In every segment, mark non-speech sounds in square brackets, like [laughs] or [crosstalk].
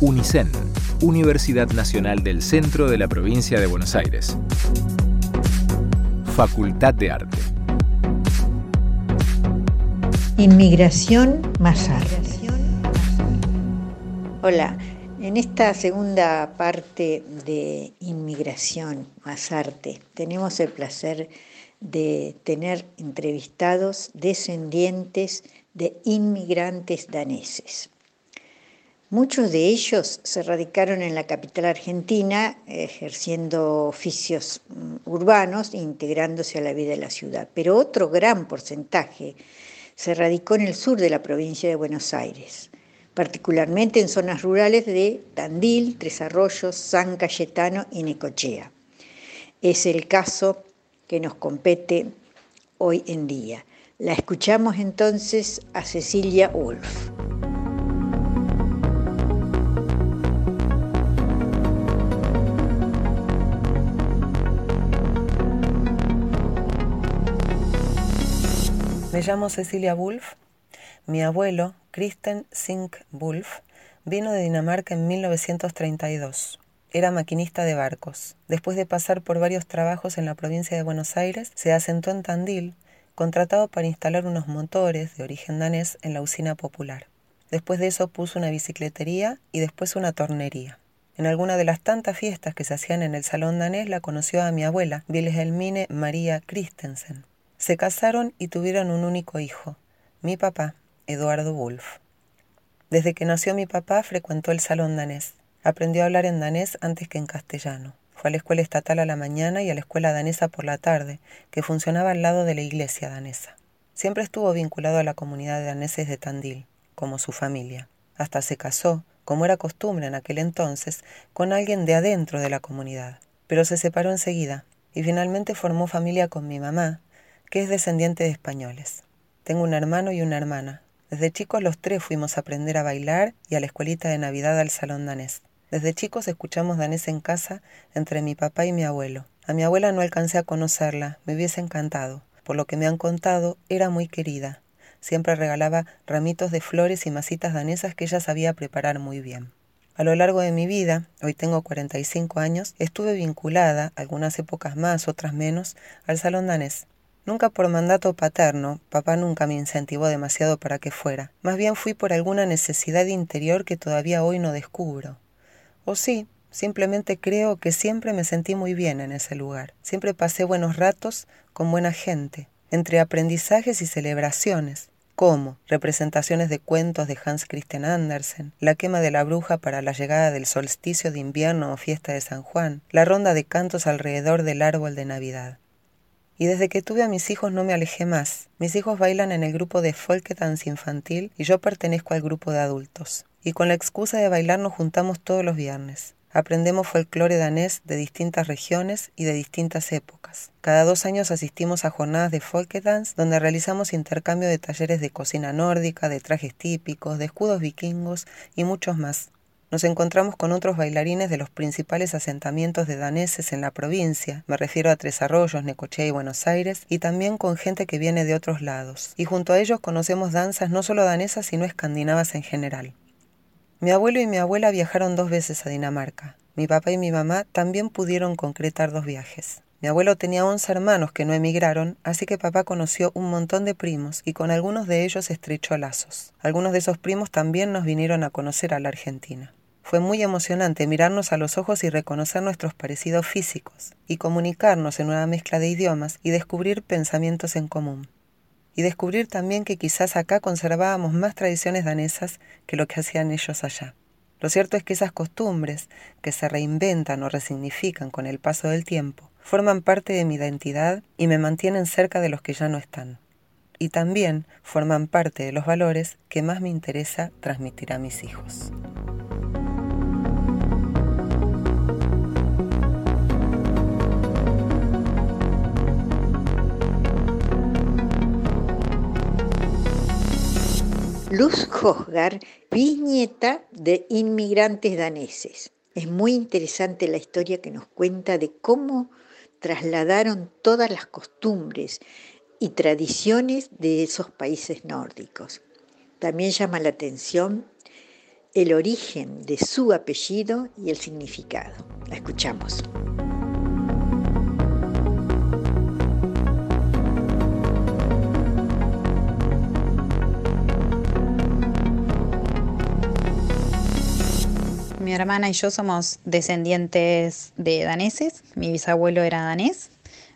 UNICEN, Universidad Nacional del Centro de la Provincia de Buenos Aires. Facultad de Arte. Inmigración más arte. Hola, en esta segunda parte de Inmigración más arte tenemos el placer de tener entrevistados descendientes de inmigrantes daneses. Muchos de ellos se radicaron en la capital argentina ejerciendo oficios mm, urbanos e integrándose a la vida de la ciudad, pero otro gran porcentaje se radicó en el sur de la provincia de Buenos Aires, particularmente en zonas rurales de Tandil, Tres Arroyos, San Cayetano y Necochea. Es el caso que nos compete hoy en día. La escuchamos entonces a Cecilia Wolf. Me llamo Cecilia Wolf. Mi abuelo, Kristen Sink Wolf, vino de Dinamarca en 1932. Era maquinista de barcos. Después de pasar por varios trabajos en la provincia de Buenos Aires, se asentó en Tandil, contratado para instalar unos motores de origen danés en la usina popular. Después de eso puso una bicicletería y después una tornería. En alguna de las tantas fiestas que se hacían en el salón danés la conoció a mi abuela, Wilhelmine María Christensen. Se casaron y tuvieron un único hijo, mi papá, Eduardo Wolf. Desde que nació mi papá frecuentó el salón danés. Aprendió a hablar en danés antes que en castellano. Fue a la escuela estatal a la mañana y a la escuela danesa por la tarde, que funcionaba al lado de la iglesia danesa. Siempre estuvo vinculado a la comunidad de daneses de Tandil, como su familia. Hasta se casó, como era costumbre en aquel entonces, con alguien de adentro de la comunidad. Pero se separó enseguida y finalmente formó familia con mi mamá, que es descendiente de españoles. Tengo un hermano y una hermana. Desde chicos los tres fuimos a aprender a bailar y a la escuelita de Navidad al salón danés. Desde chicos escuchamos danés en casa entre mi papá y mi abuelo. A mi abuela no alcancé a conocerla, me hubiese encantado. Por lo que me han contado, era muy querida. Siempre regalaba ramitos de flores y masitas danesas que ella sabía preparar muy bien. A lo largo de mi vida, hoy tengo 45 años, estuve vinculada, algunas épocas más, otras menos, al salón danés. Nunca por mandato paterno, papá nunca me incentivó demasiado para que fuera. Más bien fui por alguna necesidad interior que todavía hoy no descubro. O sí, simplemente creo que siempre me sentí muy bien en ese lugar. Siempre pasé buenos ratos con buena gente, entre aprendizajes y celebraciones, como representaciones de cuentos de Hans Christian Andersen, la quema de la bruja para la llegada del solsticio de invierno o fiesta de San Juan, la ronda de cantos alrededor del árbol de Navidad. Y desde que tuve a mis hijos no me alejé más. Mis hijos bailan en el grupo de folk dance infantil y yo pertenezco al grupo de adultos. Y con la excusa de bailar nos juntamos todos los viernes. Aprendemos folclore danés de distintas regiones y de distintas épocas. Cada dos años asistimos a jornadas de folk dance donde realizamos intercambio de talleres de cocina nórdica, de trajes típicos, de escudos vikingos y muchos más. Nos encontramos con otros bailarines de los principales asentamientos de daneses en la provincia, me refiero a Tres Arroyos, Necochea y Buenos Aires, y también con gente que viene de otros lados. Y junto a ellos conocemos danzas no solo danesas, sino escandinavas en general. Mi abuelo y mi abuela viajaron dos veces a Dinamarca. Mi papá y mi mamá también pudieron concretar dos viajes. Mi abuelo tenía 11 hermanos que no emigraron, así que papá conoció un montón de primos y con algunos de ellos estrechó lazos. Algunos de esos primos también nos vinieron a conocer a la Argentina. Fue muy emocionante mirarnos a los ojos y reconocer nuestros parecidos físicos, y comunicarnos en una mezcla de idiomas y descubrir pensamientos en común. Y descubrir también que quizás acá conservábamos más tradiciones danesas que lo que hacían ellos allá. Lo cierto es que esas costumbres, que se reinventan o resignifican con el paso del tiempo, forman parte de mi identidad y me mantienen cerca de los que ya no están. Y también forman parte de los valores que más me interesa transmitir a mis hijos. Luz Hosgar, bisnieta de inmigrantes daneses. Es muy interesante la historia que nos cuenta de cómo trasladaron todas las costumbres y tradiciones de esos países nórdicos. También llama la atención el origen de su apellido y el significado. La escuchamos. Hermana y yo somos descendientes de daneses. Mi bisabuelo era danés.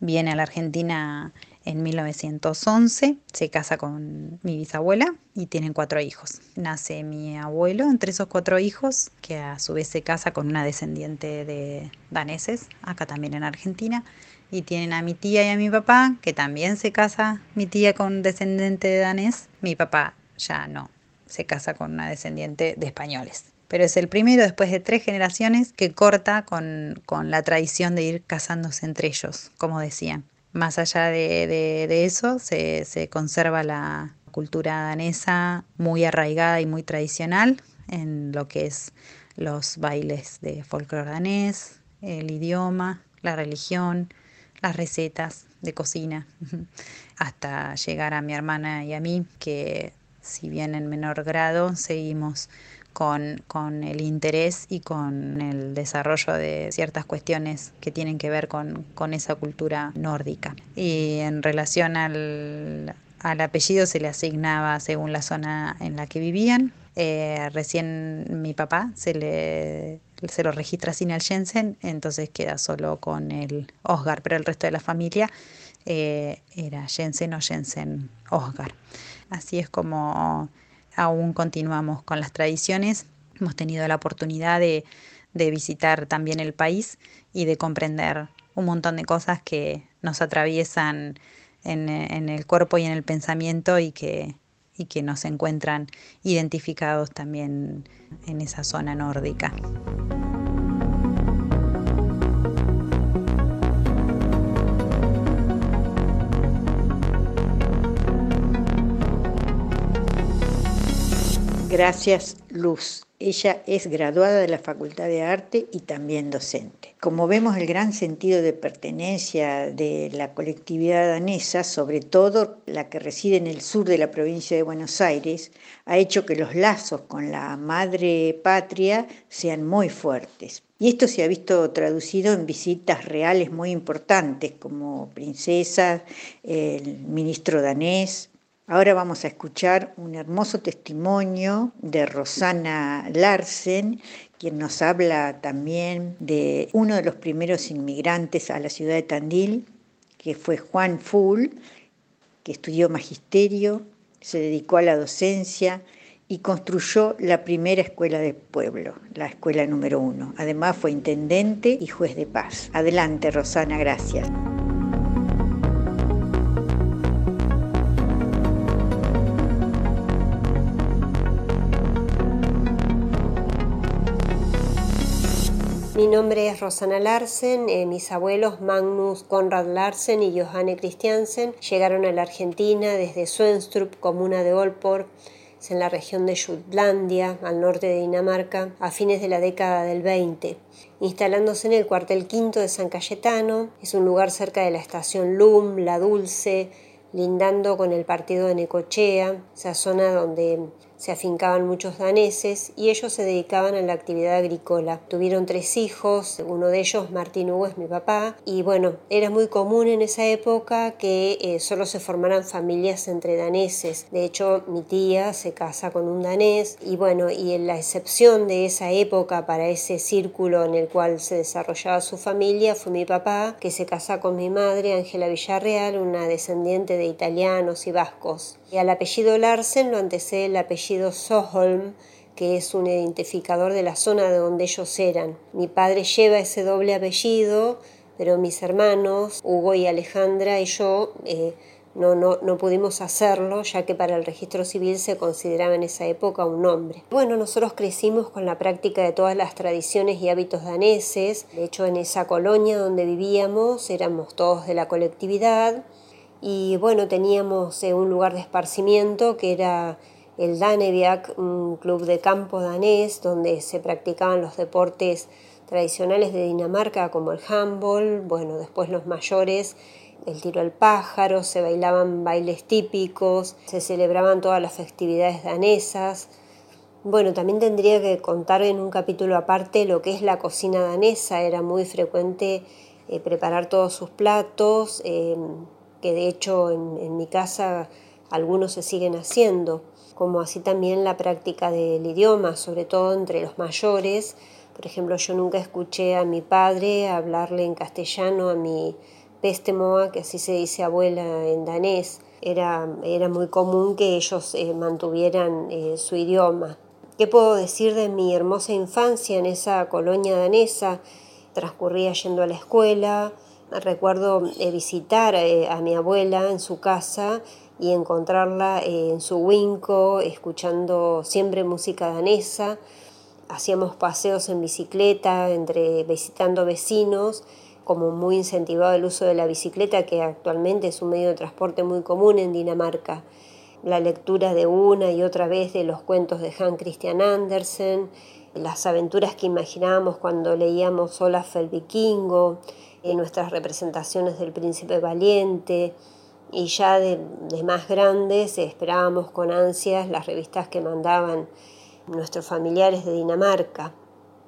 Viene a la Argentina en 1911, se casa con mi bisabuela y tienen cuatro hijos. Nace mi abuelo entre esos cuatro hijos, que a su vez se casa con una descendiente de daneses, acá también en Argentina. Y tienen a mi tía y a mi papá, que también se casa mi tía con descendiente de danés. Mi papá ya no, se casa con una descendiente de españoles. Pero es el primero después de tres generaciones que corta con, con la tradición de ir casándose entre ellos, como decían. Más allá de, eso, se, conserva la cultura danesa muy arraigada y muy tradicional en lo que es los bailes de folclore danés, el idioma, la religión, las recetas de cocina, [laughs] hasta llegar a mi hermana y a mí, que si bien en menor grado seguimos con, el interés y con el desarrollo de ciertas cuestiones que tienen que ver con, esa cultura nórdica. Y en relación al, apellido se le asignaba según la zona en la que vivían. Eh, recién mi papá se le se lo registra sin el Jensen, entonces queda solo con el Osgar, pero el resto de la familia eh, era Jensen o Jensen Osgar. Así es como aún continuamos con las tradiciones. Hemos tenido la oportunidad de, visitar también el país y de comprender un montón de cosas que nos atraviesan en, en el cuerpo y en el pensamiento y que, y que nos encuentran identificados también en esa zona nórdica. Gracias, Luz. Ella es graduada de la Facultad de Arte y también docente. Como vemos, el gran sentido de pertenencia de la colectividad danesa, sobre todo la que reside en el sur de la provincia de Buenos Aires, ha hecho que los lazos con la madre patria sean muy fuertes. Y esto se ha visto traducido en visitas reales muy importantes, como princesas, el ministro danés, Ahora vamos a escuchar un hermoso testimonio de Rosana Larsen, quien nos habla también de uno de los primeros inmigrantes a la ciudad de Tandil, que fue Juan Full, que estudió magisterio, se dedicó a la docencia y construyó la primera escuela del pueblo, la escuela número uno. Además fue intendente y juez de paz. Adelante, Rosana, gracias. Mi nombre es Rosana Larsen, eh, mis abuelos Magnus Konrad Larsen y Johanne Christiansen llegaron a la Argentina desde Svenstrup, comuna de Olporg, en la región de Jutlandia, al norte de Dinamarca, a fines de la década del 20, instalándose en el cuartel quinto de San Cayetano, es un lugar cerca de la estación LUM, La Dulce, lindando con el partido de Necochea, esa zona donde se afincaban muchos daneses y ellos se dedicaban a la actividad agrícola. Tuvieron tres hijos, uno de ellos, Martín Hugo, es mi papá, y bueno, era muy común en esa época que eh, solo se formaran familias entre daneses. De hecho, mi tía se casa con un danés y bueno, y en la excepción de esa época para ese círculo en el cual se desarrollaba su familia fue mi papá, que se casa con mi madre, Ángela Villarreal, una descendiente de italianos y vascos. Y al apellido Larsen lo antecede el apellido Soholm, que es un identificador de la zona de donde ellos eran. Mi padre lleva ese doble apellido, pero mis hermanos, Hugo y Alejandra y yo, eh, no, no, no, pudimos hacerlo, ya que para el registro civil se consideraba en esa época un nombre. Bueno, nosotros crecimos con la práctica de todas las tradiciones y hábitos daneses. De hecho, en esa colonia donde vivíamos éramos todos de la colectividad y bueno, teníamos eh, un lugar de esparcimiento que era el Daneviak, un club de campo danés donde se practicaban los deportes tradicionales de Dinamarca como el handball, bueno, después los mayores, el tiro al pájaro, se bailaban bailes típicos, se celebraban todas las festividades danesas. Bueno, también tendría que contar en un capítulo aparte lo que es la cocina danesa. Era muy frecuente eh, preparar todos sus platos, eh, que de hecho en, mi casa algunos se siguen haciendo, como así también la práctica del idioma, sobre todo entre los mayores. Por ejemplo, yo nunca escuché a mi padre hablarle en castellano a mi pestemoa, que así se dice abuela en danés. Era, era muy común que ellos eh, mantuvieran su idioma. ¿Qué puedo decir de mi hermosa infancia en esa colonia danesa? transcurría yendo a la escuela. Recuerdo eh, visitar eh, a mi abuela en su casa y encontrarla eh, en su winco, escuchando siempre música danesa. Hacíamos paseos en bicicleta, entre visitando vecinos, como muy incentivado el uso de la bicicleta, que actualmente es un medio de transporte muy común en Dinamarca. La lectura de una y otra vez de los cuentos de Hans Christian Andersen, las aventuras que imaginábamos cuando leíamos Olaf el Vikingo, en nuestras representaciones del Príncipe Valiente, y ya de, más grandes esperábamos con ansias las revistas que mandaban nuestros familiares de Dinamarca.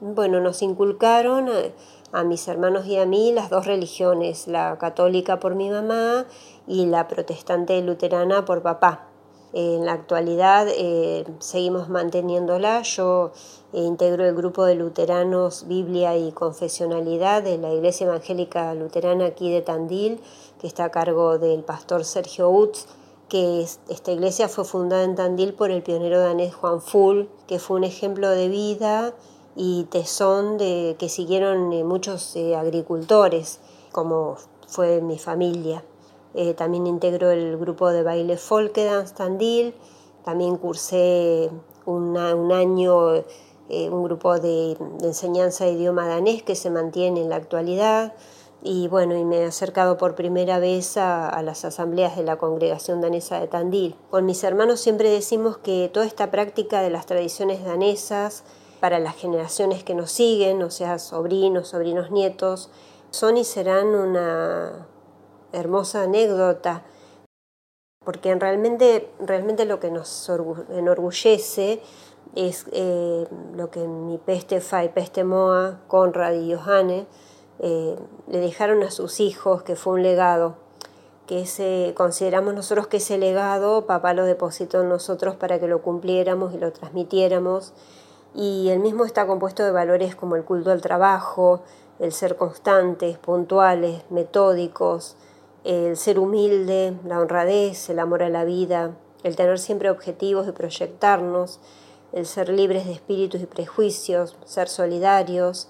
Bueno, nos inculcaron a, a mis hermanos y a mí las dos religiones, la católica por mi mamá y la protestante luterana por papá. En la actualidad eh, seguimos manteniéndola. Yo eh, integro el grupo de luteranos Biblia y Confesionalidad de la Iglesia Evangélica Luterana aquí de Tandil, que está a cargo del pastor Sergio Utz que esta iglesia fue fundada en Tandil por el pionero danés Juan Full, que fue un ejemplo de vida y tesón de, que siguieron eh, muchos agricultores, como fue mi familia. Eh, también integro el grupo de baile Folk Dance Tandil, también cursé un año eh, un grupo de, enseñanza de idioma danés que se mantiene en la actualidad y bueno, y me he acercado por primera vez a, a, las asambleas de la congregación danesa de Tandil. Con mis hermanos siempre decimos que toda esta práctica de las tradiciones danesas para las generaciones que nos siguen, o sea, sobrinos, sobrinos nietos, son y serán una, hermosa anécdota, porque realmente, realmente lo que nos enorgullece es eh, lo que mi peste fa y peste moa, Conrad y Johanne, eh, le dejaron a sus hijos, que fue un legado, que ese, consideramos nosotros que ese legado papá lo depositó en nosotros para que lo cumpliéramos y lo transmitiéramos. Y el mismo está compuesto de valores como el culto al trabajo, el ser constantes, puntuales, metódicos, el ser humilde, la honradez, el amor a la vida, el tener siempre objetivos y proyectarnos, el ser libres de espíritus y prejuicios, ser solidarios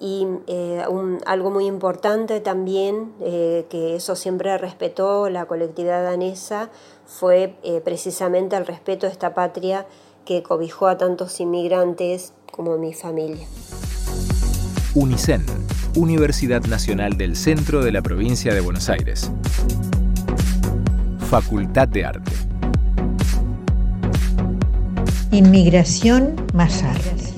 y eh, algo muy importante también, eh, que eso siempre respetó la colectividad danesa, fue eh, precisamente el respeto a esta patria que cobijó a tantos inmigrantes como mi familia. UNICEN Universidad Nacional del Centro de la Provincia de Buenos Aires. Facultad de Arte. Inmigración más arte.